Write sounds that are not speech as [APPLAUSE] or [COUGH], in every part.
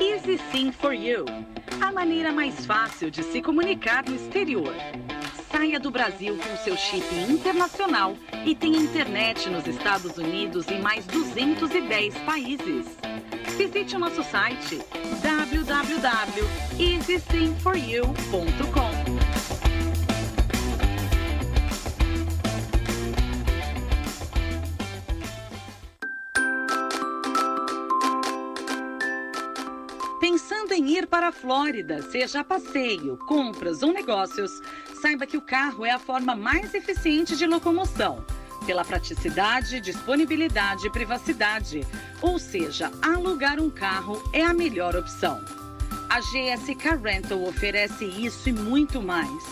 Easy Sim for You a maneira mais fácil de se comunicar no exterior. Saia do Brasil com seu chip internacional e tenha internet nos Estados Unidos e mais 210 países. Visite o nosso site www.easysimforyou.com. para a Flórida, seja passeio, compras ou negócios, saiba que o carro é a forma mais eficiente de locomoção. Pela praticidade, disponibilidade e privacidade. Ou seja, alugar um carro é a melhor opção. A GSK Rental oferece isso e muito mais.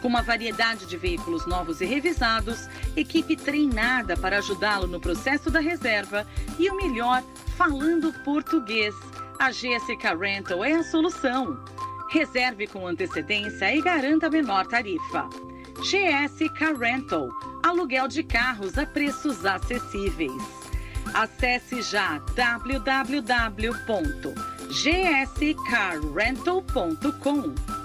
Com uma variedade de veículos novos e revisados, equipe treinada para ajudá-lo no processo da reserva e o melhor, falando português a GSK Rental é a solução. Reserve com antecedência e garanta menor tarifa. GSK Rental, aluguel de carros a preços acessíveis. Acesse já www.gskrental.com.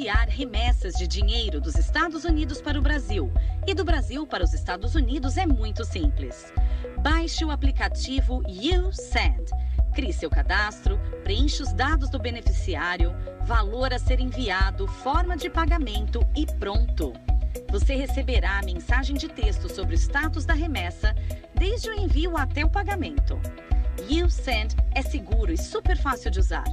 enviar remessas de dinheiro dos Estados Unidos para o Brasil e do Brasil para os Estados Unidos é muito simples. Baixe o aplicativo YouSend. Crie seu cadastro, preencha os dados do beneficiário, valor a ser enviado, forma de pagamento e pronto. Você receberá a mensagem de texto sobre o status da remessa, desde o envio até o pagamento. YouSend é seguro e super fácil de usar.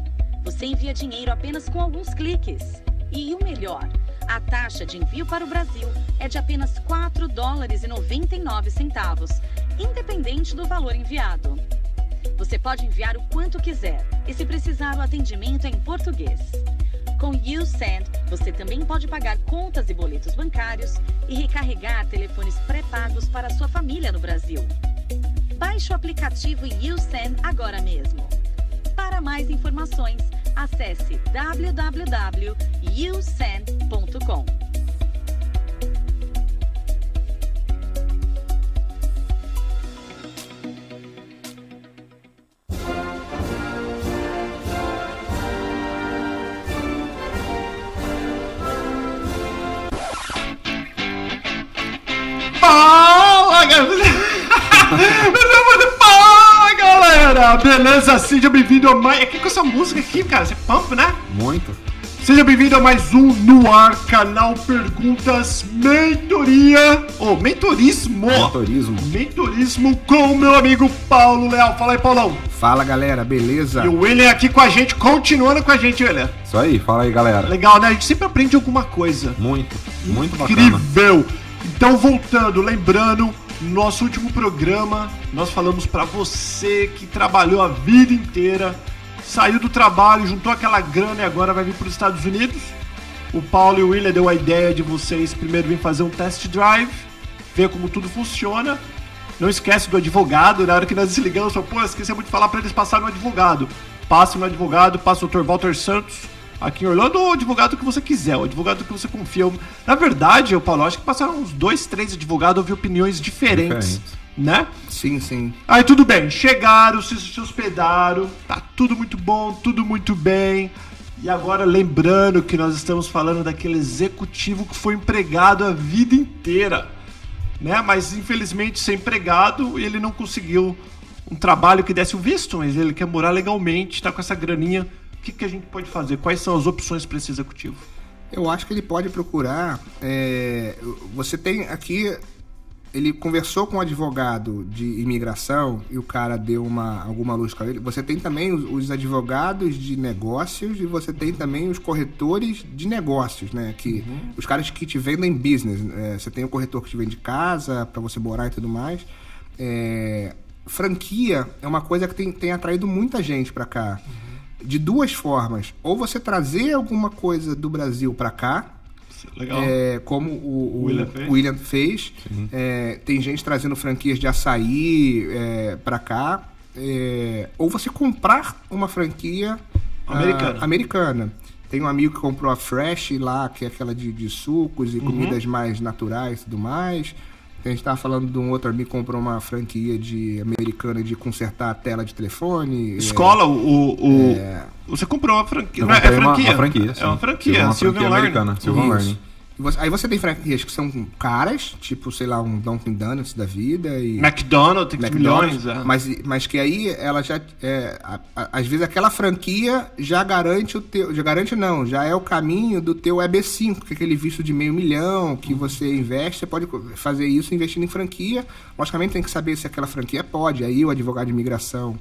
Você envia dinheiro apenas com alguns cliques. E o melhor, a taxa de envio para o Brasil é de apenas 4 dólares e 99 centavos, independente do valor enviado. Você pode enviar o quanto quiser e se precisar o atendimento é em português. Com YouSend, você também pode pagar contas e boletos bancários e recarregar telefones pré-pagos para sua família no Brasil. Baixe o aplicativo YouSend agora mesmo. Para mais informações, acesse www.usend.com. Fala, galera! galera! Beleza? Seja bem-vindo a mais. Aqui com essa música aqui, cara, você é pump, né? Muito. Seja bem-vindo a mais um No Ar, canal Perguntas Mentoria. Ou oh, Mentorismo. Mentorismo. Mentorismo com o meu amigo Paulo Leal. Fala aí, Paulão. Fala, galera, beleza? E o William aqui com a gente, continuando com a gente, William. Isso aí, fala aí, galera. Legal, né? A gente sempre aprende alguma coisa. Muito, muito Incrível. bacana. Incrível. Então, voltando, lembrando nosso último programa, nós falamos para você que trabalhou a vida inteira, saiu do trabalho, juntou aquela grana e agora vai vir para os Estados Unidos. O Paulo e o William deu a ideia de vocês primeiro vir fazer um test drive, ver como tudo funciona. Não esquece do advogado, na hora que nós desligamos, falou, pô, esquecemos de falar para eles passarem no advogado. Passe no advogado, passa o Dr. Walter Santos, aqui em Orlando ou o advogado que você quiser, o advogado que você confia. Na verdade, eu, Paulo, acho que passaram uns dois, três advogados, ouvir opiniões diferentes. diferentes. Né? Sim, sim. Aí tudo bem, chegaram, se, se hospedaram, tá tudo muito bom, tudo muito bem. E agora lembrando que nós estamos falando daquele executivo que foi empregado a vida inteira, né? Mas infelizmente ser empregado, ele não conseguiu um trabalho que desse o visto, mas ele quer morar legalmente, tá com essa graninha que, que a gente pode fazer? Quais são as opções para esse executivo? Eu acho que ele pode procurar. É, você tem aqui. Ele conversou com um advogado de imigração e o cara deu uma, alguma luz para ele. Você tem também os, os, advogados de negócios e você tem também os corretores de negócios, né? Que, uhum. Os caras que te vendem business. É, você tem o corretor que te vende casa para você morar e tudo mais. É, franquia é uma coisa que tem, tem atraído muita gente para cá. Uhum de duas formas. Ou você trazer alguma coisa do Brasil para cá, Legal. É, como o, o William fez. William fez. É, tem gente trazendo franquias de açaí é, para cá. É, ou você comprar uma franquia americana. A, americana. Tem um amigo que comprou a Fresh lá, que é aquela de, de sucos e Uhum. comidas mais naturais e tudo mais. A gente tava falando de um outro amigo que comprou uma franquia de americana de consertar a tela de telefone. é, Escola, o. o- Você comprou uma franquia. Não é, é comprei uma- franquia? uma franquia, É uma franquia, franquia Learning. Isso. Learning. Aí você tem franquias que são caras, tipo, sei lá, um Dunkin' Donuts da vida e. McDonald's tem McDonald's, milhões. É. mas, mas que aí ela já. É, a- a- às vezes aquela franquia já garante o teu. Já garante não, já é o caminho do teu EB5, que é aquele visto de meio milhão que você investe, você pode fazer isso investindo em franquia. Logicamente tem que saber se aquela franquia pode. Aí o advogado de imigração.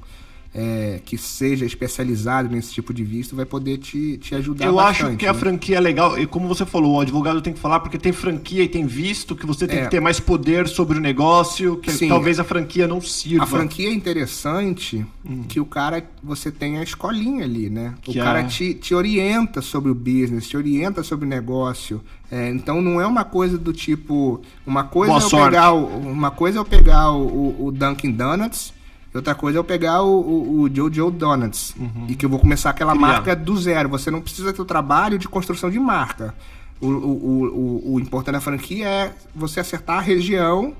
É, que seja especializado nesse tipo de visto vai poder te, te ajudar Eu bastante. acho que a né? franquia é legal, e como você falou, o advogado tem que falar porque tem franquia e tem visto que você tem É. que ter mais poder sobre o negócio, que Sim. talvez a franquia não sirva. A franquia é interessante que o cara, você tem a escolinha ali, né? Hum. Que o cara é- te, te orienta sobre o business, te orienta sobre o negócio. É, então não é uma coisa do tipo. Uma coisa Boa é eu sorte. pegar o, uma coisa é eu pegar o, o, o Dunkin' Donuts. E Outra coisa é eu pegar o, o, o Jojo Donuts. E que eu vou começar aquela Criar. marca do zero. Você não precisa ter o trabalho de construção de marca. O, o, o, o, o importante da franquia é você acertar a região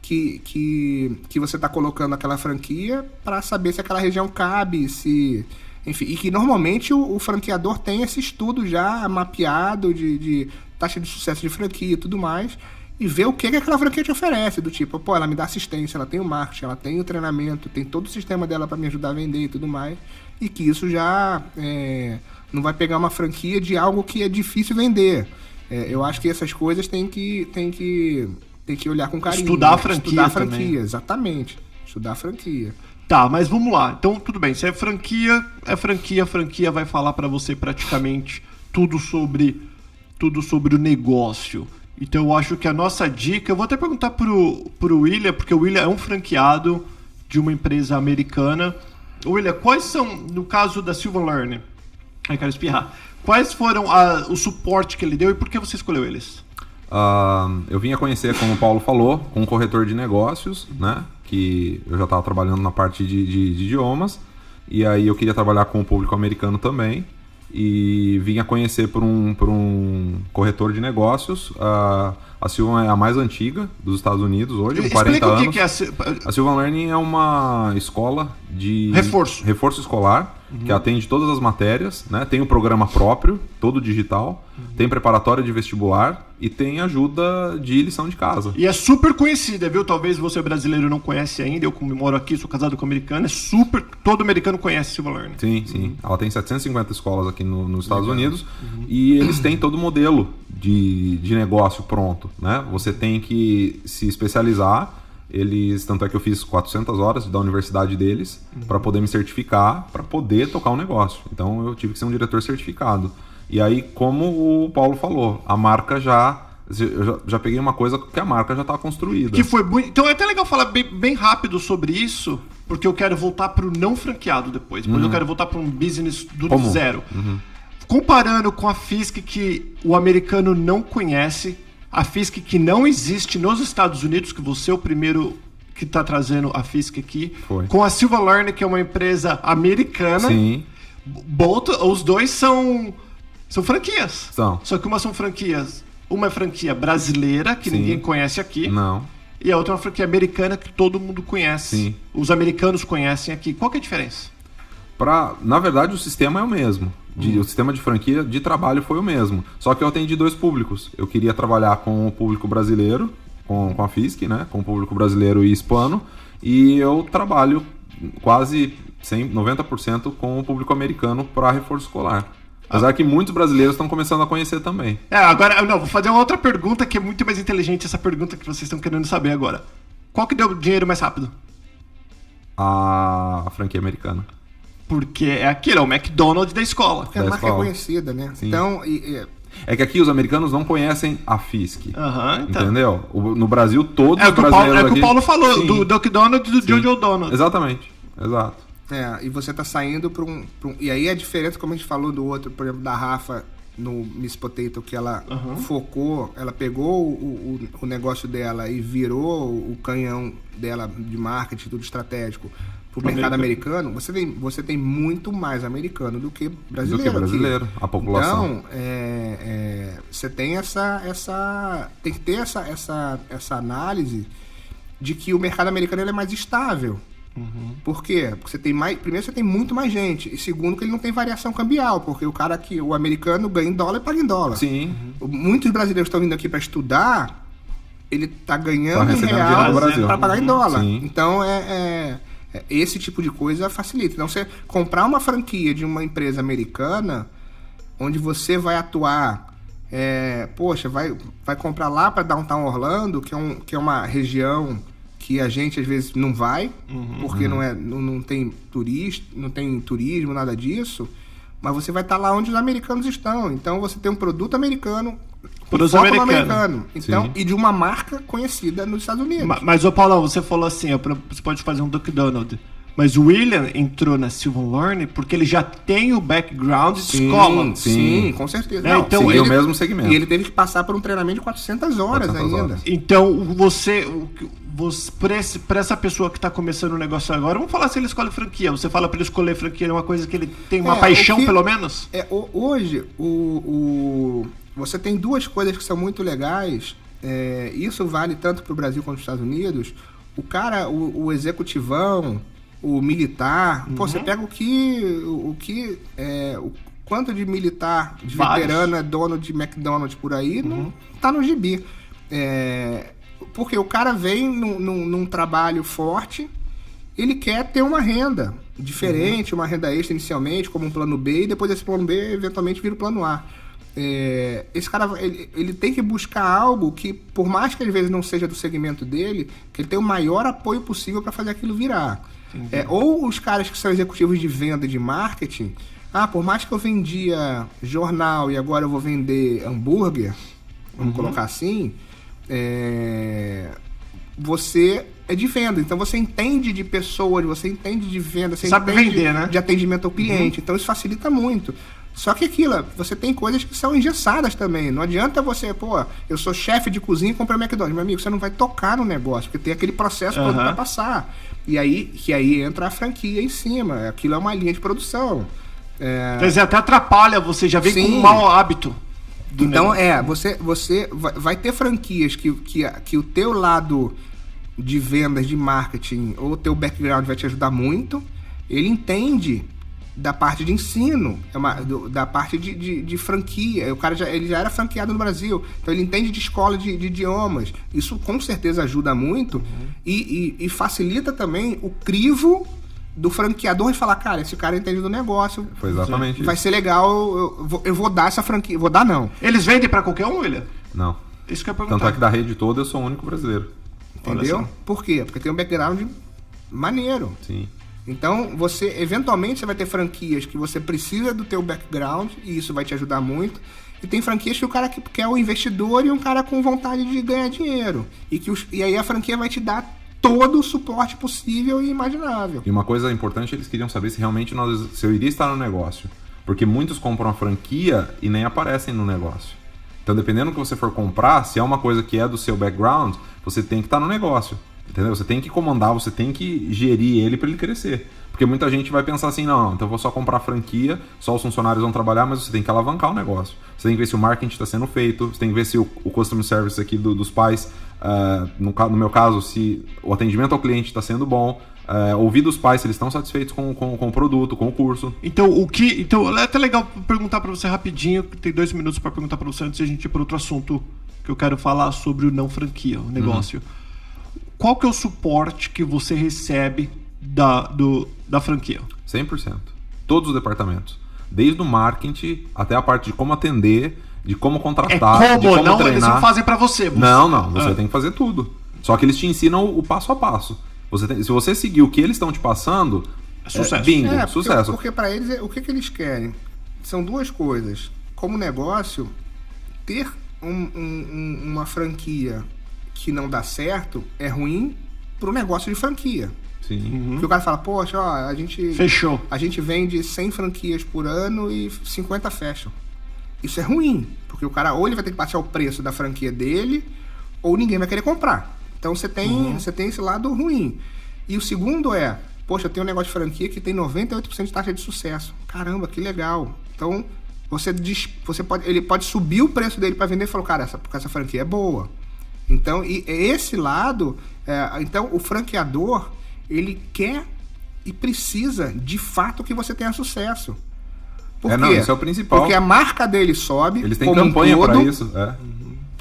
que, que, que você está colocando aquela franquia para saber se aquela região cabe, se. Enfim, e que normalmente o, o franqueador tem esse estudo já mapeado de, de taxa de sucesso de franquia e tudo mais, e vê o que, que aquela franquia te oferece, do tipo, pô, ela me dá assistência, ela tem o marketing, ela tem o treinamento, tem todo o sistema dela para me ajudar a vender e tudo mais, e que isso já é, não vai pegar uma franquia de algo que é difícil vender. É, eu acho que essas coisas tem que, tem que, tem que olhar com carinho. Estudar a né? franquia Estudar a também. franquia, exatamente. Estudar a franquia. Tá, mas vamos lá. Então, tudo bem. Se é franquia, é franquia. A franquia vai falar pra você praticamente tudo sobre tudo sobre o negócio. Então, eu acho que a nossa dica... Eu vou até perguntar pro, pro William, porque o William é um franqueado de uma empresa americana. William, quais são, no caso da Sylvan Learning... Ai, quero espirrar. Quais foram a- o suporte que ele deu e por que você escolheu eles? Ah, eu vim a conhecer, como o Paulo falou, um corretor de negócios, né? Que eu já estava trabalhando na parte de, de- de idiomas. E aí eu queria trabalhar com o público americano também. E vim a conhecer por um, por um corretor de negócios. Ah, a Silvan é a mais antiga dos Estados Unidos hoje, com 40 Explica o que, anos. que é a... A Silvan Learning é uma escola de Reforço. reforço escolar que atende todas as matérias, né? Tem o programa próprio, todo digital, tem preparatório de vestibular e tem ajuda de lição de casa. E é super conhecida, viu? Talvez você brasileiro não conhece ainda. Eu como moro aqui, sou casado com americano. É super. Todo americano conhece Silver Learning. Sim, sim. Ela tem 750 escolas aqui no- nos Estados Unidos e eles têm todo o modelo de, de negócio pronto, né? Você tem que se especializar. Eles, tanto é que eu fiz 400 horas da universidade deles para poder me certificar, para poder tocar um negócio. Então eu tive que ser um diretor certificado. E aí, como o Paulo falou, a marca já eu já, já peguei uma coisa que a marca já está construída. Que foi muito. Então é até legal falar bem, bem rápido sobre isso, porque eu quero voltar pro não franqueado depois. Depois eu quero voltar para um business do zero. Comparando com a FISC que o americano não conhece, a FISC que não existe nos Estados Unidos, que você é o primeiro que está trazendo a FISC aqui, Foi. com a Silver Learning, que é uma empresa americana. Sim, Both, os dois são são franquias. São. Só que uma são franquias, uma é franquia brasileira que Sim. ninguém conhece aqui, não. e a outra é uma franquia americana que todo mundo conhece. Sim. Os americanos conhecem aqui. Qual que é a diferença? Pra, na verdade, o sistema é o mesmo. De- O sistema de franquia de trabalho foi o mesmo. Só que eu atendi dois públicos. Eu queria trabalhar com o público brasileiro, com, com a FISC, né? Com o público brasileiro e hispano. E eu trabalho quase 100, 90% com o público americano para reforço escolar. Apesar que muitos brasileiros estão começando a conhecer também. É, agora, não, vou fazer uma outra pergunta que é muito mais inteligente, essa pergunta que vocês estão querendo saber agora. Qual que deu dinheiro mais rápido? A, a franquia americana. Porque é aquilo, é o McDonald's da escola. É a Da marca escola. conhecida, né? Sim. Então, e- e- É que aqui os americanos não conhecem a FISC. Aham, então. Entendeu? O- no Brasil, todos É o os que o Paulo, brasileiros é o que o Paulo falou, Sim. do Dunkin' Donuts e do Sim. Jojo Donuts. Exatamente, exato. É, e você tá saindo para um, pra um- E aí a diferença, como a gente falou do outro, por exemplo, da Rafa, no Miss Potato que ela uhum. focou, ela pegou o, o, o, negócio dela e virou o canhão dela de marketing, tudo estratégico, para o mercado americano, você tem, você tem muito mais americano do que brasileiro. Do que brasileiro, aqui. a população. Então, é, é, você tem essa, essa. Tem que ter essa, essa, essa análise de que o mercado americano é mais estável. Uhum. Por quê? Porque você tem mais. Primeiro, você tem muito mais gente. E segundo, que ele não tem variação cambial. Porque o cara que. O americano ganha em dólar e paga em dólar. Sim. Uhum. Muitos brasileiros estão vindo aqui para estudar. Ele tá ganhando tá em real para pagar em dólar. Sim. Então é, é, esse tipo de coisa facilita. Então você comprar uma franquia de uma empresa americana, onde você vai atuar. É, poxa, vai, vai comprar lá para Downtown Orlando, que é, um, que é uma região que a gente às vezes não vai, uhum, porque uhum. não, é, não, não tem turista, não tem turismo, nada disso. Mas você vai estar tá lá onde os americanos estão. Então você tem um produto americano Produto americano. americano. Então, e de uma marca conhecida nos Estados Unidos. Mas, mas ô Paulão, você falou assim, você pode fazer um Duck Donald. Mas o William entrou na Sylvan Learning porque ele já tem o background sim, de escola. Sim, sim, com certeza. É, Não, então ele, o mesmo segmento. E ele teve que passar por um treinamento de 400 horas 400 ainda. Horas. Então, você, você para essa pessoa que está começando o negócio agora, vamos falar se ele escolhe franquia. Você fala para ele escolher franquia, é uma coisa que ele tem uma é, paixão, que, pelo menos? É, hoje, o, o, você tem duas coisas que são muito legais. É, isso vale tanto para o Brasil quanto para os Estados Unidos. O cara, o, o executivão o militar. Uhum. Pô, você uhum. pega o que. O que. É, o quanto de militar, de Vários. veterano é dono de McDonald's por aí, uhum. não tá no gibi. É, porque o cara vem num, num, num, trabalho forte, ele quer ter uma renda diferente, uhum. uma renda extra inicialmente, como um plano B, e depois esse plano B eventualmente vira o plano A. É, esse cara ele, ele, tem que buscar algo que, por mais que às vezes não seja do segmento dele, que ele tenha o maior apoio possível para fazer aquilo virar. É, ou os caras que são executivos de venda e de marketing, ah, por mais que eu vendia jornal e agora eu vou vender hambúrguer, vamos uhum. colocar assim, é, você é de venda, então você entende de pessoas, você entende de venda, você sabe entende vender, né? de atendimento ao cliente, uhum. então isso facilita muito. Só que aquilo, você tem coisas que são engessadas também. Não adianta você, pô, eu sou chefe de cozinha e comprei McDonald's. Meu amigo, você não vai tocar no negócio, porque tem aquele processo uhum. todo para passar. E aí, que aí entra a franquia em cima. Aquilo é uma linha de produção. É... Quer dizer, até atrapalha, você já vem Sim. com um mau hábito. então, negócio. é, você, você vai, vai ter franquias que, que, que o teu lado de vendas, de marketing, ou o teu background vai te ajudar muito. Ele entende da parte de ensino, é uma, do, da parte de, de, de, franquia. O cara já, ele já era franqueado no Brasil, então ele entende de escola de, de idiomas. Isso com certeza ajuda muito uhum. e, e, e, facilita também o crivo do franqueador e falar, cara, esse cara entende do negócio. Foi exatamente. Vai isso. ser legal, eu vou, eu vou dar essa franquia. Vou dar, não. Eles vendem para qualquer um, William? Não. Isso que eu ia perguntar. Tanto é que da rede toda eu sou o único brasileiro. Entendeu? Por quê? Porque tem um background maneiro. Sim. Então, você eventualmente você vai ter franquias que você precisa do teu background e isso vai te ajudar muito. E tem franquias que o cara quer o investidor e um cara com vontade de ganhar dinheiro. E, que os, e aí a franquia vai te dar todo o suporte possível e imaginável. E uma coisa importante, eles queriam saber se realmente nós, se eu iria estar no negócio. Porque muitos compram a franquia e nem aparecem no negócio. Então, dependendo do que você for comprar, se é uma coisa que é do seu background, você tem que estar no negócio. Entendeu? Você tem que comandar, você tem que gerir ele para ele crescer. Porque muita gente vai pensar assim, não, então eu vou só comprar franquia, só os funcionários vão trabalhar, mas você tem que alavancar o negócio. Você tem que ver se o marketing está sendo feito, você tem que ver se o, o customer service aqui do, dos pais, uh, no, no, meu caso, se o atendimento ao cliente está sendo bom, uh, ouvir dos pais se eles estão satisfeitos com, com, com, o produto, com o curso. Então, o que. Então, é até legal perguntar para você rapidinho, tem dois minutos para perguntar para você antes de a gente ir para outro assunto que eu quero falar sobre o não franquia, o negócio. Uhum qual que é o suporte que você recebe da, do, da franquia? 100%. Todos os departamentos. Desde o marketing até a parte de como atender, de como contratar, é como, de como não, treinar. Eles não fazem para você, você. Não, não. Você ah. tem que fazer tudo. Só que eles te ensinam o passo a passo. Você tem, se você seguir o que eles estão te passando, é sucesso. É, bingo, é, porque, sucesso. Porque para eles, o que, que eles querem? São duas coisas. Como negócio, ter um, um, uma franquia que não dá certo é ruim pro negócio de franquia. Sim. Uhum. Porque o cara fala, poxa, ó, a gente. Fechou. A gente vende 100 franquias por ano e 50 fecham. Isso é ruim, porque o cara ou ele vai ter que baixar o preço da franquia dele, ou ninguém vai querer comprar. Então você tem, Uhum. você tem esse lado ruim. E o segundo é, poxa, eu tenho um negócio de franquia que tem 98% de taxa de sucesso. Caramba, que legal. Então você diz, você pode, ele pode subir o preço dele para vender e falou, cara, essa, porque essa franquia é boa. Então, e esse lado, é, então o franqueador, ele quer e precisa de fato que você tenha sucesso. Por É, não, isso é o principal. Porque a marca dele sobe. Eles têm um campanha todo, pra isso. É.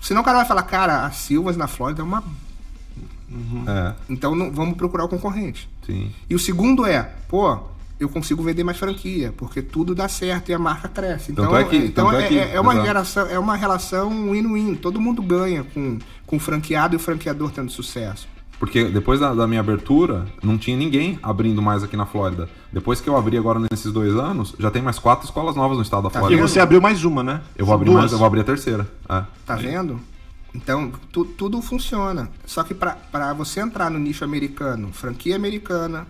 Senão o cara vai falar, cara, a Silvas na Flórida é uma. É, Então não, vamos procurar o concorrente. sim. E o segundo é, pô, eu consigo vender mais franquia, porque tudo dá certo e a marca cresce. Então, Tanto é que- então é é, que- é uma exato. geração, é uma relação win-win. Todo mundo ganha com, com o franqueado e o franqueador tendo sucesso. Porque depois da, da minha abertura, não tinha ninguém abrindo mais aqui na Flórida. Depois que eu abri agora nesses dois anos, já tem mais quatro escolas novas no estado da Tá E Flórida. você abriu mais uma, né? Eu vou abrir Duas. mais, eu vou abrir a terceira. É. Tá vendo? Então, tu- tudo funciona. Só que para você entrar no nicho americano, franquia americana,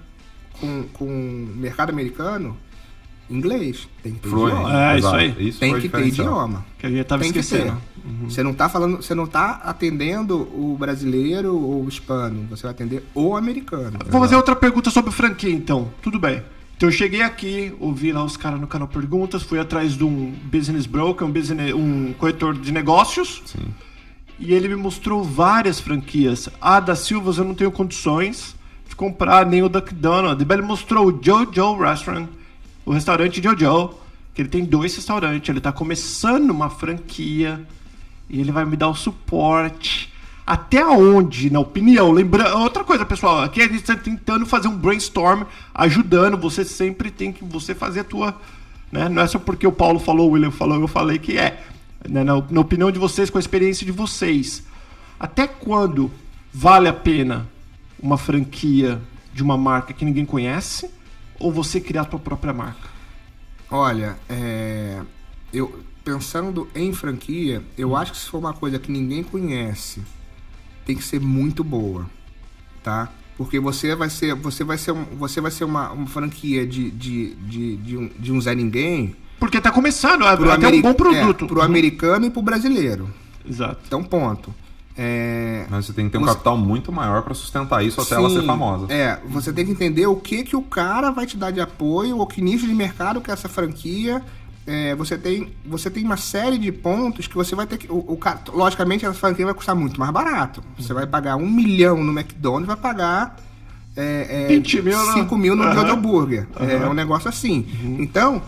com, com mercado americano, inglês. Tem que ter Fluente. idioma. É, isso aí. Isso Tem que ter idioma. Que a gente tava Tem que esquecendo. ter. Você não tá falando, você não tá atendendo o brasileiro ou o hispano, você vai atender o americano. Vou fazer outra pergunta sobre franquia, então. Tudo bem. Então eu cheguei aqui, ouvi lá os caras no canal Perguntas, fui atrás de um business broker, um, business, um corretor de negócios. Sim. E ele me mostrou várias franquias. A da Silvas eu não tenho condições de comprar, nem o Duck Donald. Ele mostrou o Jojo Restaurant, o restaurante Jojo, que ele tem dois restaurantes. Ele tá começando uma franquia e ele vai me dar o suporte. Até onde, na opinião? Lembrando, outra coisa, pessoal, aqui a gente está tentando fazer um brainstorm, ajudando. Você sempre tem que você fazer a tua. Né? Não é só porque o Paulo falou, o William falou, eu falei que é. Né? Na, na opinião de vocês, com a experiência de vocês. Até quando vale a pena uma franquia de uma marca que ninguém conhece? Ou você criar a tua própria marca? Olha, é, eu pensando em franquia, eu acho que se for uma coisa que ninguém conhece, tem que ser muito boa, tá? Porque você vai ser, você vai ser, você vai ser uma, uma franquia de, de, de, de, um, de um Zé Ninguém Porque tá começando, é pro até um bom produto. é, pro americano e pro brasileiro. Exato. Então, ponto. É, Mas você tem que ter um Você- capital muito maior pra sustentar isso até ela ser Sim, famosa. É, você tem que entender o que que o cara vai te dar de apoio, ou que nicho de mercado que é essa franquia. É, você, tem, você tem uma série de pontos que você vai ter que. O, o logicamente, essa franquia vai custar muito mais barato. Você vai pagar um milhão no McDonald's, vai pagar. É, é, 20 mil no- 5 mil no. Jojo Burger. É Aham. um negócio assim. Então,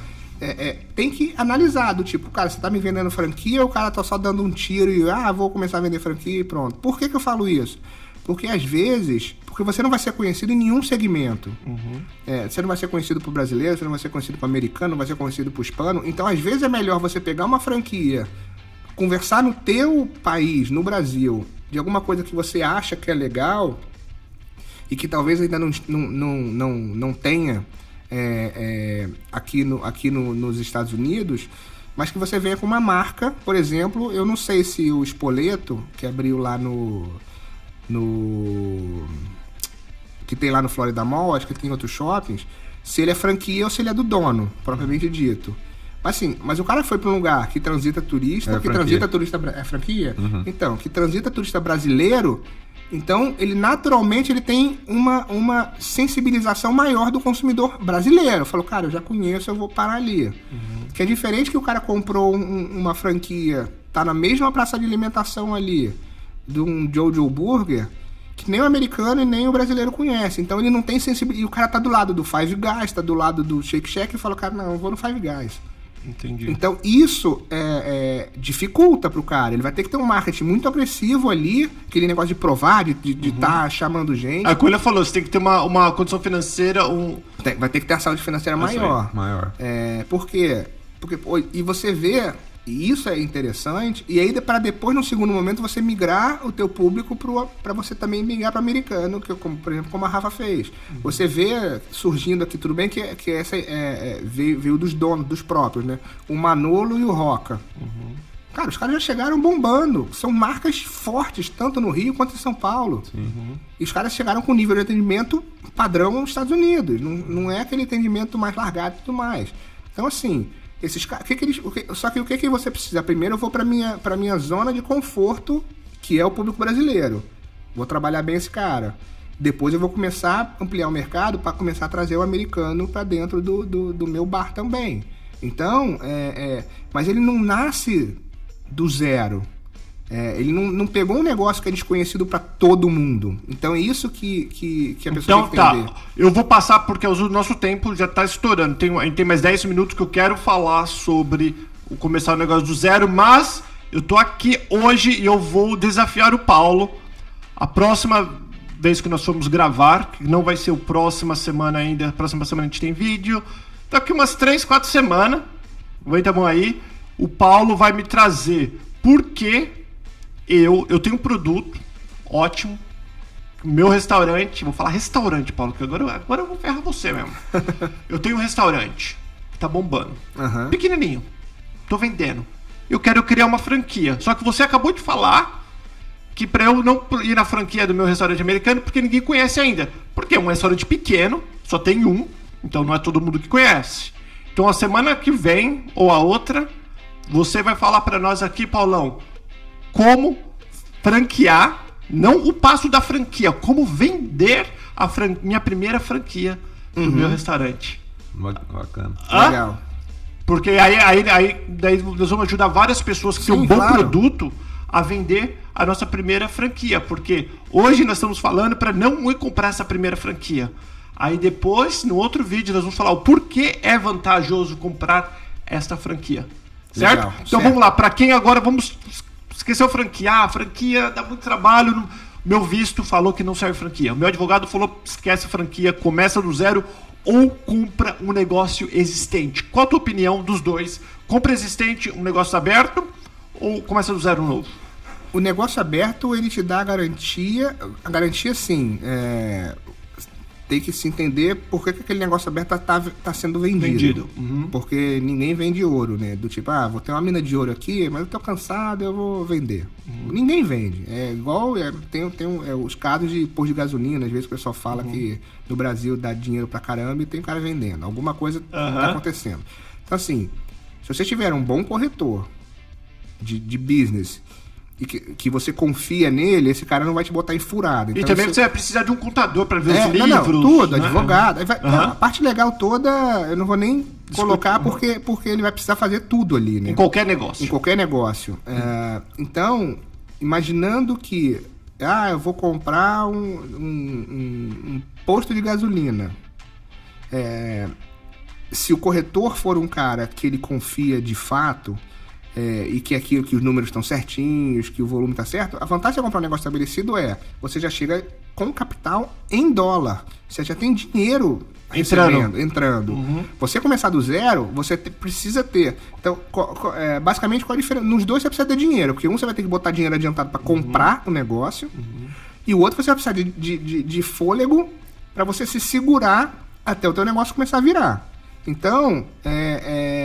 é, é, tem que analisar do tipo, cara, você tá me vendendo franquia ou o cara tá só dando um tiro e, ah, vou começar a vender franquia e pronto. Por que, que eu falo isso? Porque às vezes, porque você não vai ser conhecido em nenhum segmento. É, você não vai ser conhecido pro brasileiro, você não vai ser conhecido pro americano, não vai ser conhecido pro hispano. Então, às vezes é melhor você pegar uma franquia, conversar no teu país, no Brasil, de alguma coisa que você acha que é legal e que talvez ainda não, não, não, não, não tenha é, é, aqui, no, aqui no, nos Estados Unidos, mas que você venha com uma marca, por exemplo, eu não sei se o Espoleto, que abriu lá no. no que tem lá no Florida Mall, acho que tem em outros shoppings, se ele é franquia ou se ele é do dono, propriamente dito. Mas assim, mas o cara foi para um lugar que transita turista, É que franquia. transita turista é franquia? Então, que transita turista brasileiro, então ele naturalmente ele tem uma, uma sensibilização maior do consumidor brasileiro. Falou, cara, eu já conheço, eu vou parar ali. Que é diferente que o cara comprou um- uma franquia, tá na mesma praça de alimentação ali, de um Jojo Burger, que nem o americano e nem o brasileiro conhece. Então ele não tem sensibilidade. E o cara tá do lado do Five Guys, tá do lado do Shake Shack e fala, cara, não, eu vou no Five Guys. Entendi. Então isso é, é, dificulta pro cara. Ele vai ter que ter um marketing muito agressivo ali, aquele negócio de provar, de estar de, tá chamando gente. A Coelha falou, você tem que ter uma, uma condição financeira, um... Tem- vai ter que ter a saúde financeira aí, maior. Maior. É, por quê? Porque, e você vê, e isso é interessante, e aí para depois, no segundo momento, você migrar o teu público para você também migrar para americano, que, como, por exemplo, como a Rafa fez. Você vê surgindo aqui, tudo bem que, que essa é, é, veio, veio dos donos, dos próprios, né? O Manolo e o Roca. Cara, os caras já chegaram bombando. São marcas fortes, tanto no Rio quanto em São Paulo. E os caras chegaram com nível de atendimento padrão nos Estados Unidos. Não, não é aquele atendimento mais largado e tudo mais. Então, assim, Esses caras, que que eles, que- só que o que, que você precisa? Primeiro eu vou para minha para minha zona de conforto, que é o público brasileiro. Vou trabalhar bem esse cara. Depois eu vou começar a ampliar o mercado para começar a trazer o americano para dentro do, do, do meu bar também. Então, é, é, mas ele não nasce do zero. É, ele não, não pegou um negócio que é desconhecido para todo mundo. Então é isso que, que, que a pessoa Então tem que entender. tá, eu vou passar porque o nosso tempo já tá estourando. Tem, a gente tem mais 10 minutos que eu quero falar sobre o começar o negócio do zero, mas eu tô aqui hoje e eu vou desafiar o Paulo. A próxima vez que nós formos gravar, que não vai ser o próxima semana ainda, a próxima semana a gente tem vídeo. Daqui umas 3, 4 semanas, aguenta mão aí, o Paulo vai me trazer por que eu, eu tenho um produto ótimo, meu restaurante, vou falar restaurante, Paulo, que agora, agora eu vou ferrar você mesmo. [LAUGHS] eu tenho um restaurante que tá bombando. Aham. Pequenininho. Tô vendendo. Eu quero criar uma franquia. Só que você acabou de falar que pra eu não ir na franquia do meu restaurante americano, porque ninguém conhece ainda. Porque é um restaurante pequeno, só tem um, então não é todo mundo que conhece. Então a semana que vem, ou a outra, você vai falar pra nós aqui, Paulão, como franquear, não o passo da franquia, como vender a fran- minha primeira franquia do meu restaurante. Ba- Bacana. Hã? Legal. Porque aí, aí, aí daí nós vamos ajudar várias pessoas que têm um Sim, bom claro. produto a vender a nossa primeira franquia. Porque hoje nós estamos falando para não ir comprar essa primeira franquia. Aí depois, no outro vídeo, nós vamos falar o porquê é vantajoso comprar esta franquia. Certo? Legal, então certo. vamos lá, para quem agora vamos esqueceu franquear, franquia dá muito trabalho. Meu visto falou que não serve franquia. Meu advogado falou: esquece franquia, começa do zero ou compra um negócio existente. Qual a tua opinião dos dois? Compra existente, um negócio aberto ou começa do zero novo? O negócio aberto, ele te dá a garantia. A garantia, sim. é, tem que se entender por que, que aquele negócio aberto tá, tá, tá sendo vendido. Vendido, uhum. Porque ninguém vende ouro, né? Do tipo, ah, vou ter uma mina de ouro aqui, mas eu tô cansado, eu vou vender. Uhum. Ninguém vende. É igual. é, tem tem é, os casos de posto de gasolina, às vezes o pessoal fala Uhum. que no Brasil dá dinheiro pra caramba e tem cara vendendo. Alguma coisa tá acontecendo. Então, assim, se você tiver um bom corretor de, de business e que, que você confia nele, esse cara não vai te botar em furada. E Então, também você- você vai precisar de um contador para ver é, os livros. não, tudo, né? advogado. Vai- Aham. A parte legal toda, eu não vou nem colocar porque, porque ele vai precisar fazer tudo ali, né? Em qualquer negócio. Em qualquer negócio. É, então, imaginando que, ah, eu vou comprar um, um- um- um posto de gasolina. É, se o corretor for um cara que ele confia de fato é, e que aquilo que os números estão certinhos, que o volume está certo, a vantagem de comprar um negócio estabelecido é você já chega com capital em dólar. Você já tem dinheiro Entrando. entrando. Você começar do zero, você te- precisa ter. Então, co- co- é, basicamente, qual a diferença? Nos dois você precisa ter dinheiro, porque um você vai ter que botar dinheiro adiantado para comprar o negócio, e o outro você vai precisar de, de, de- de fôlego para você se segurar até o teu negócio começar a virar. Então, é, é,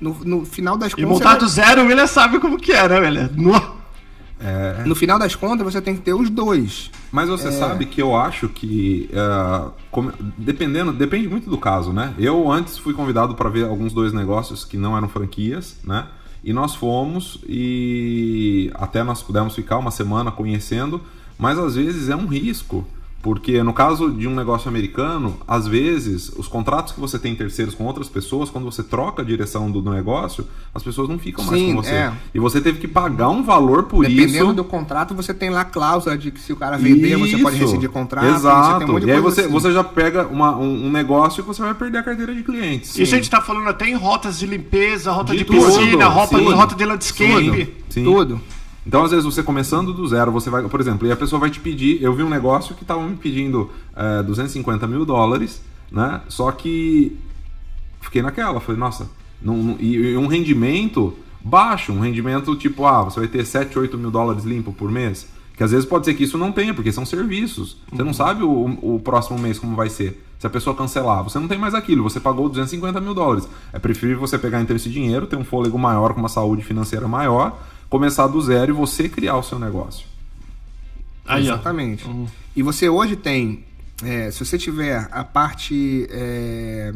no, no final das E contas. montar você do zero, o William sabe como que é, né, William? No- vai- No final das contas, você tem que ter os dois. Mas você sabe que eu acho que é, como- dependendo, depende muito do caso, né? Eu antes fui convidado para ver alguns dois negócios que não eram franquias, né? E nós fomos e até nós pudemos ficar uma semana conhecendo, mas às vezes é um risco. Porque no caso de um negócio americano, às vezes, os contratos que você tem em terceiros com outras pessoas, quando você troca a direção do, do negócio, as pessoas não ficam mais Sim, com você. é. E você teve que pagar um valor por Dependendo isso. do contrato, você tem lá a cláusula de que se o cara vender, você pode Isso. rescindir contrato. Exato. Um e aí você, assim. você já pega uma- um, um negócio que você vai perder a carteira de clientes. Isso a gente tá falando até em rotas de limpeza, rota de, De tudo, piscina, rota, sim. rota de landscape. Sim. Tudo. Então, às vezes, você começando do zero, você vai, por exemplo, e a pessoa vai te pedir. Eu vi um negócio que estava me pedindo é, 250 mil dólares, né? Só que fiquei naquela, falei, nossa, não, não- e, um rendimento baixo, um rendimento tipo, ah, você vai ter 7, 8 mil dólares limpo por mês. Que às vezes pode ser que isso não tenha, porque são serviços. Você não sabe o, o próximo mês como vai ser. Se a pessoa cancelar, você não tem mais aquilo, você pagou 250 mil dólares. É preferível você pegar então esse dinheiro, ter um fôlego maior, com uma saúde financeira maior, começar do zero e você criar o seu negócio. Aí. Exatamente. E você hoje tem, é, se você tiver a parte é,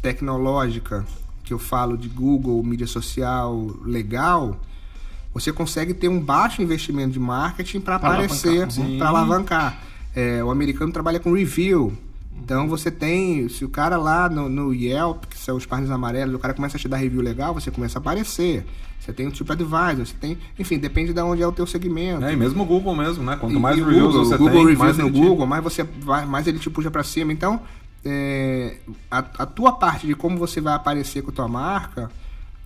tecnológica, que eu falo de Google, mídia social legal, você consegue ter um baixo investimento de marketing para aparecer, para alavancar. É, o americano trabalha com review. Então você tem, se o cara lá no, no, Yelp, que são os páginas amarelos, o cara começa a te dar review legal, você começa a aparecer. Você tem o TripAdvisor, você tem, enfim, depende de onde é o teu segmento. É, e mesmo o Google mesmo, né? Quanto E- mais e reviews Google, você Google tem, Reviews mais no ele te- Google, mais você vai, mais ele te puxa para cima. Então, é, a, a tua parte de como você vai aparecer com a tua marca,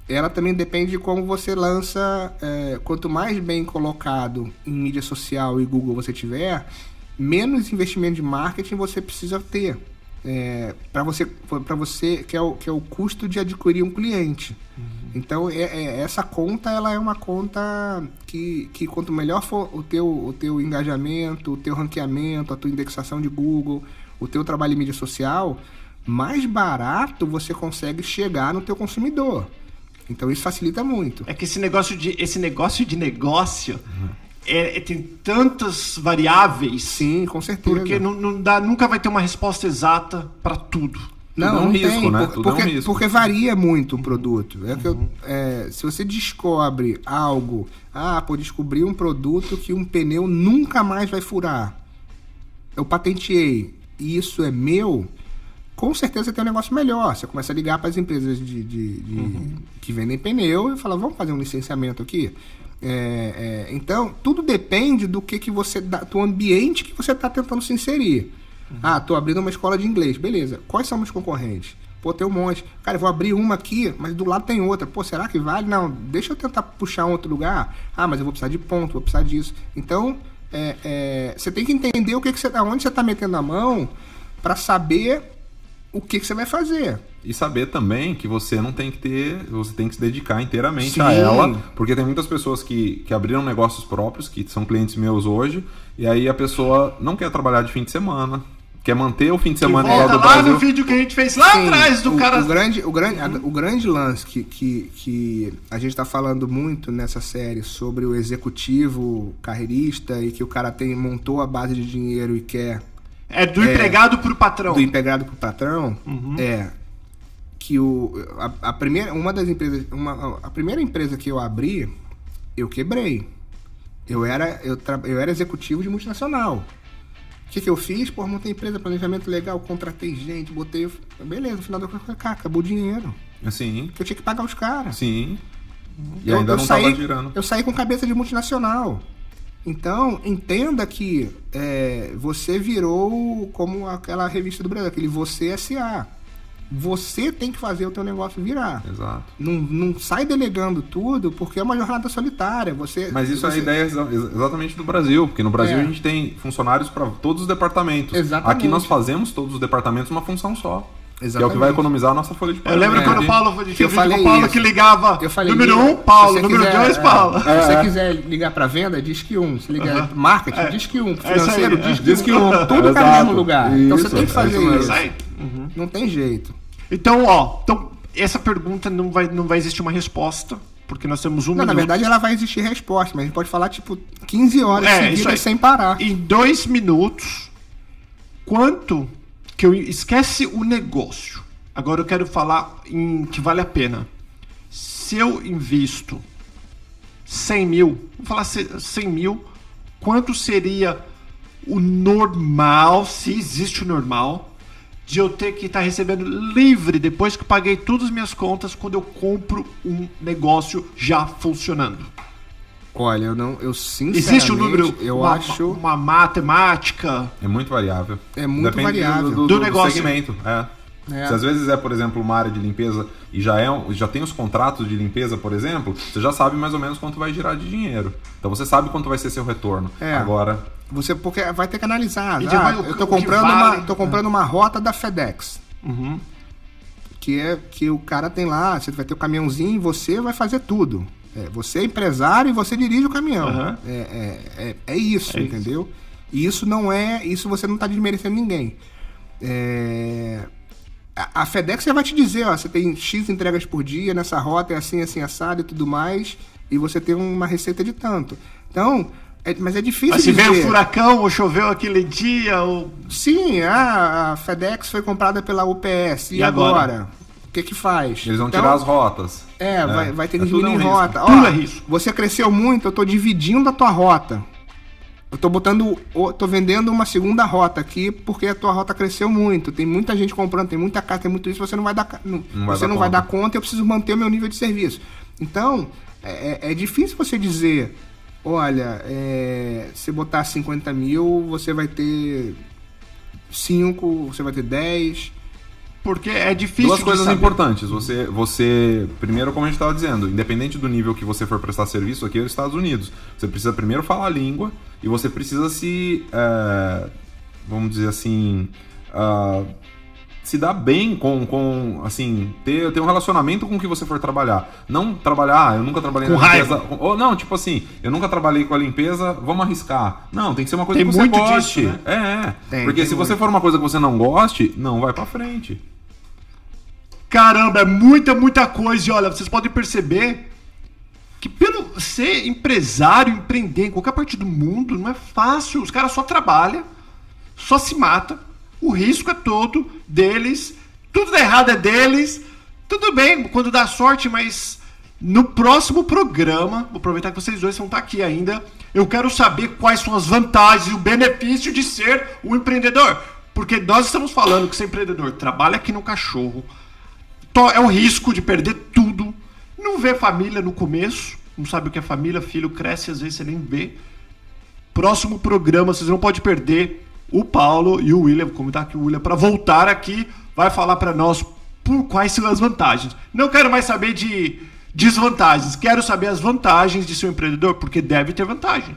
ela também depende de como você lança. é, quanto mais bem colocado em mídia social e Google você tiver, menos investimento de marketing você precisa ter. para você, para você que é, o, que é o custo de adquirir um cliente. Então, é, é- essa conta ela é uma conta que, que quanto melhor for o teu, o teu engajamento, o teu ranqueamento, a tua indexação de Google, o teu trabalho em mídia social, mais barato você consegue chegar no teu consumidor. Então, isso facilita muito. É que esse negócio de, esse negócio, de negócio é- é- tem tantas variáveis. Sim, com certeza. Porque não, não dá, nunca vai ter uma resposta exata para tudo. Não, Tudo é um não risco, tem, né? por- Tudo é um porque, risco. porque varia muito o produto. É que eu- Uhum. é, se você descobre algo, ah, pô, descobri um produto que um pneu nunca mais vai furar. Eu patenteei e isso é meu, com certeza tem um negócio melhor. Você começa a ligar para as empresas de, de- de- Uhum. que vendem pneu e fala, vamos fazer um licenciamento aqui. É, é, então, tudo depende do que, que você dá, do ambiente que você está tentando se inserir. Ah, tô abrindo uma escola de inglês, beleza. Quais são os concorrentes? Pô, tem um monte. Cara, eu vou abrir uma aqui, mas do lado tem outra. Pô, será que vale? Não, deixa eu tentar puxar um outro lugar. Ah, mas eu vou precisar de ponto, vou precisar disso. Então, é, é, você tem que entender o que, que você, aonde você está metendo a mão para saber o que, que você vai fazer. E saber também que você não tem que ter, você tem que se dedicar inteiramente Sim. a ela, porque tem muitas pessoas que, que abriram negócios próprios, que são clientes meus hoje, e aí a pessoa não quer trabalhar de fim de semana, quer manter o fim de semana igual do lá Brasil. no vídeo que a gente fez lá Sim, atrás do o, cara. O grande, o grande, a- o grande lance que, que, que a gente está falando muito nessa série sobre o executivo carreirista e que o cara tem montou a base de dinheiro e quer É do empregado pro patrão. do empregado pro patrão Uhum. é que o a, a primeira uma das empresas uma, a primeira empresa que eu abri eu quebrei eu era eu, tra- eu era executivo de multinacional o que, que eu fiz? Pô, montei empresa, planejamento legal, contratei gente, botei. Beleza, no final do conta, cara, acabou o dinheiro. Sim, Que eu tinha que pagar os caras. sim. E Eu- ainda eu não saí, estava girando. Eu saí com cabeça de multinacional. Então, entenda que é, você virou como aquela revista do Brasil, aquele Você SA. Você tem que fazer o teu negócio virar. Exato. Não, não sai delegando tudo, porque é uma jornada solitária. Você, Mas isso é a você- ideia exa- exatamente do Brasil, porque no Brasil É. a gente tem funcionários para todos os departamentos. Exatamente. Aqui nós fazemos todos os departamentos uma função só. Que é o que Exatamente. vai economizar a nossa folha de Eu pagamento. lembro É, quando o? Paulo Que eu falei o Paulo isso. que ligava. Eu falei, número liga- um, Paulo. Número quiser- dois, é, Paulo. Se você quiser ligar pra venda, diz que um. Se ligar marketing, diz que um. isso aí, Financeiro, é. diz que, Diz que um. um. Tudo tá no mesmo lugar. então você Isso, tem que é fazer isso mesmo. isso. Isso aí. Não tem jeito. Então, ó, então, essa pergunta não vai, não vai existir uma resposta, porque nós temos um Não, na verdade ela vai existir resposta, mas a gente pode falar tipo 15 horas É, isso seguidas sem parar. Em dois minutos, quanto que eu esquece o negócio? Agora eu quero falar em que vale a pena. Se eu invisto 100 mil, vou falar ce- 100 mil, quanto seria o normal, se existe o normal, de eu ter que estar recebendo livre depois que paguei todas as minhas contas quando eu compro um negócio já funcionando? Olha, eu não, eu sinceramente, Existe um número, eu uma, acho uma matemática, É muito variável. É muito Depende variável. do, do, Do do negócio. segmento. É. É. Se às vezes é, por exemplo, uma área de limpeza e já, é, um- já tem os contratos de limpeza, por exemplo, você já sabe mais ou menos quanto vai girar de dinheiro. Então você sabe quanto vai ser seu retorno. É. Agora, você porque vai ter que analisar. Ah, já vai eu que comprando vale. uma, tô comprando uma rota da FedEx. Uhum. que é que o cara tem lá, você vai ter o caminhãozinho e você vai fazer tudo. É, você é empresário e você dirige o caminhão. Aham. É, é, é, isso, É isso. entendeu? E isso não é. Isso você não está desmerecendo ninguém. É, a, a FedEx já vai te dizer, ó, você tem X entregas por dia, nessa rota é assim, assim, assado e tudo mais, e você tem uma receita de tanto. Então, é- mas é difícil Mas se dizer. veio um furacão ou choveu aquele dia, ou... Sim, a, a FedEx foi comprada pela UPS. E, E agora? agora? Que que faz? Eles vão Então, tirar as rotas. É, Vai, vai ter que É diminuir um risco. rota. Tudo Ó, é risco. Você cresceu muito, eu tô dividindo a tua rota. Eu tô botando, tô vendendo uma segunda rota aqui porque a tua rota cresceu muito. Tem muita gente comprando, tem muita casa, tem muito isso. Você não vai dar, não, Não vai você dar não vai conta. dar conta. e Eu preciso manter o meu nível de serviço. Então é, é- é difícil você dizer, olha, é, se botar 50 mil, você vai ter 5, você vai ter 10. Porque é difícil Duas de coisas saber. importantes. Você, você, primeiro, como a gente estava dizendo, independente do nível que você for prestar serviço aqui é os Estados Unidos, você precisa primeiro falar a língua e você precisa se, é, vamos dizer assim, ah, se dar bem com, com assim, ter, ter um relacionamento com o que você for trabalhar. Não trabalhar, ah, eu nunca trabalhei Com na raiva. limpeza. Ou não, tipo assim, eu nunca trabalhei com a limpeza, vamos arriscar. Não, tem que ser uma coisa Tem que você muito goste. disso, né? É, é. Tem, Porque tem se você muito. for uma coisa que você não goste, não vai pra frente. Caramba, é muita, muita coisa. E olha, vocês podem perceber que pelo ser empresário, empreender em qualquer parte do mundo, não é fácil. Os caras só trabalham, só se matam. O risco é todo deles. Tudo dá errado é deles. Tudo bem quando dá sorte, mas no próximo programa, vou aproveitar que vocês dois vão estar aqui ainda. Eu quero saber quais são as vantagens e o benefício de ser um empreendedor. Porque nós estamos falando que ser empreendedor trabalha aqui no cachorro, é o risco de perder tudo. Não vê família no começo, não sabe o que é família, filho cresce, às vezes você nem vê. Próximo programa, vocês não podem perder o Paulo e o William, vou convidar aqui o William para voltar aqui, vai falar para nós por quais são as vantagens. Não quero mais saber de desvantagens, quero saber as vantagens de ser um empreendedor, porque deve ter vantagem.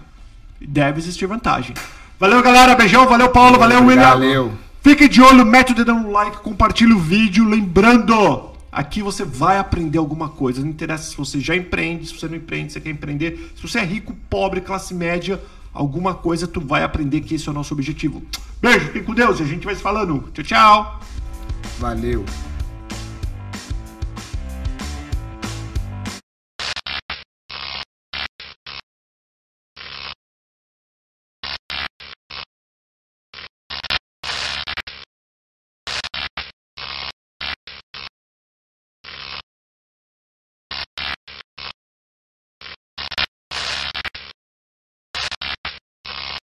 Deve existir vantagem. Valeu, galera, beijão, valeu, Paulo, valeu, William. Valeu. Fique de olho, mete o dedão no like, compartilhe o vídeo. Lembrando, aqui você vai aprender alguma coisa. Não interessa se você já empreende, se você não empreende, se você quer empreender. Se você é rico, pobre, classe média, alguma coisa tu vai aprender que esse é o nosso objetivo. Beijo, fique com Deus e a gente vai se falando. Tchau, tchau. Valeu.